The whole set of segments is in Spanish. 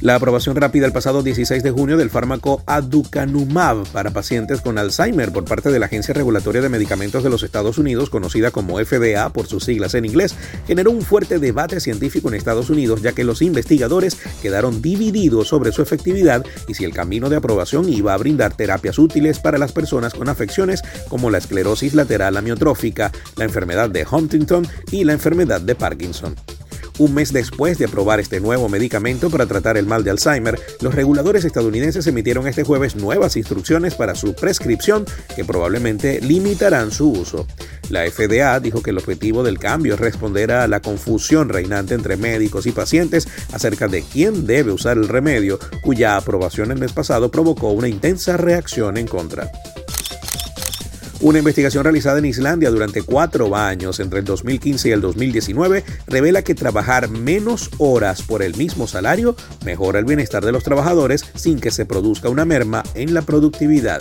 La aprobación rápida el pasado 16 de junio del fármaco aducanumab para pacientes con Alzheimer por parte de la Agencia Regulatoria de Medicamentos de los Estados Unidos, conocida como FDA por sus siglas en inglés, generó un fuerte debate científico en Estados Unidos, ya que los investigadores quedaron divididos sobre su efectividad y si el camino de aprobación iba a brindar terapias útiles para las personas con afecciones como la esclerosis lateral amiotrófica, la enfermedad de Huntington y la enfermedad de Parkinson. Un mes después de aprobar este nuevo medicamento para tratar el mal de Alzheimer, los reguladores estadounidenses emitieron este jueves nuevas instrucciones para su prescripción que probablemente limitarán su uso. La FDA dijo que el objetivo del cambio es responder a la confusión reinante entre médicos y pacientes acerca de quién debe usar el remedio, cuya aprobación el mes pasado provocó una intensa reacción en contra. Una investigación realizada en Islandia durante cuatro años, entre el 2015 y el 2019, revela que trabajar menos horas por el mismo salario mejora el bienestar de los trabajadores sin que se produzca una merma en la productividad.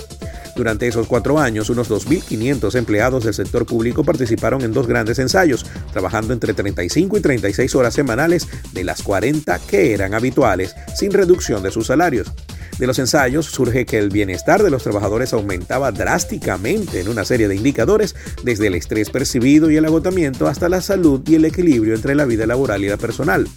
Durante esos cuatro años, unos 2.500 empleados del sector público participaron en dos grandes ensayos, trabajando entre 35 y 36 horas semanales de las 40 que eran habituales, sin reducción de sus salarios. De los ensayos surge que el bienestar de los trabajadores aumentaba drásticamente en una serie de indicadores, desde el estrés percibido y el agotamiento hasta la salud y el equilibrio entre la vida laboral y la personal.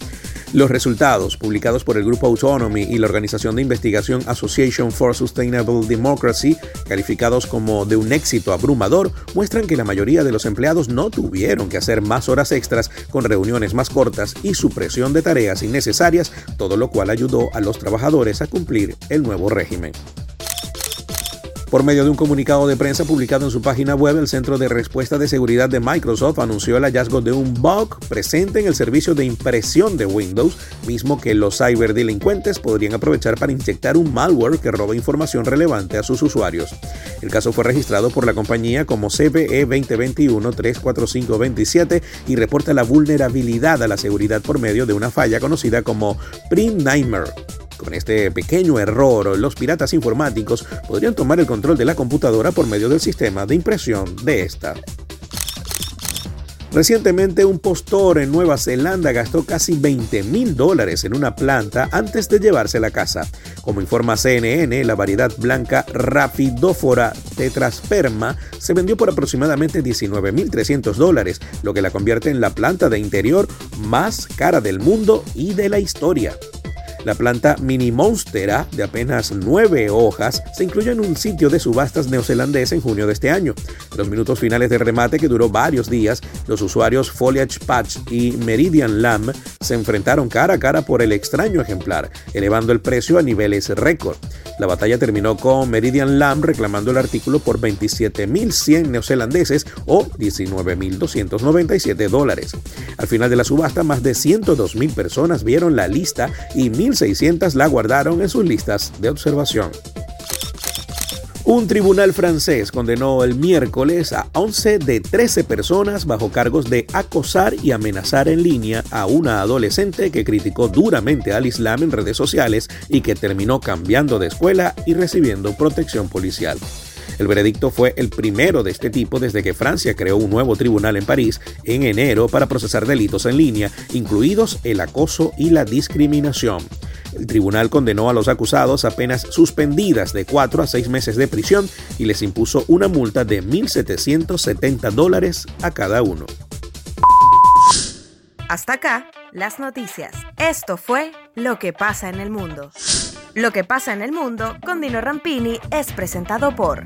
Los resultados, publicados por el grupo Autonomy y la organización de investigación Association for Sustainable Democracy, calificados como de un éxito abrumador, muestran que la mayoría de los empleados no tuvieron que hacer más horas extras con reuniones más cortas y supresión de tareas innecesarias, todo lo cual ayudó a los trabajadores a cumplir el nuevo régimen. Por medio de un comunicado de prensa publicado en su página web, el Centro de Respuesta de Seguridad de Microsoft anunció el hallazgo de un bug presente en el servicio de impresión de Windows, mismo que los ciberdelincuentes podrían aprovechar para inyectar un malware que roba información relevante a sus usuarios. El caso fue registrado por la compañía como CVE 2021-34527 y reporta la vulnerabilidad a la seguridad por medio de una falla conocida como Print Nightmare. Con este pequeño error, los piratas informáticos podrían tomar el control de la computadora por medio del sistema de impresión de esta. Recientemente un postor en Nueva Zelanda gastó casi 20 mil dólares en una planta antes de llevarse a casa. Como informa CNN, la variedad blanca Rapidófora tetrasperma se vendió por aproximadamente 19.300 dólares, lo que la convierte en la planta de interior más cara del mundo y de la historia. La planta Mini Monstera, de apenas nueve hojas, se incluyó en un sitio de subastas neozelandés en junio de este año. En los minutos finales del remate, que duró varios días, los usuarios Foliage Patch y Meridian Lamb se enfrentaron cara a cara por el extraño ejemplar, elevando el precio a niveles récord. La batalla terminó con Meridian Lamb reclamando el artículo por 27.100 neozelandeses o 19.297 dólares. Al final de la subasta, más de 102.000 personas vieron la lista y 1.600 la guardaron en sus listas de observación. Un tribunal francés condenó el miércoles a 11 de 13 personas bajo cargos de acosar y amenazar en línea a una adolescente que criticó duramente al Islam en redes sociales y que terminó cambiando de escuela y recibiendo protección policial. El veredicto fue el primero de este tipo desde que Francia creó un nuevo tribunal en París en enero para procesar delitos en línea, incluidos el acoso y la discriminación. El tribunal condenó a los acusados a penas suspendidas de 4 a 6 meses de prisión y les impuso una multa de 1.770 dólares a cada uno. Hasta acá, las noticias. Esto fue Lo que pasa en el mundo. Lo que pasa en el mundo con Dino Rampini es presentado por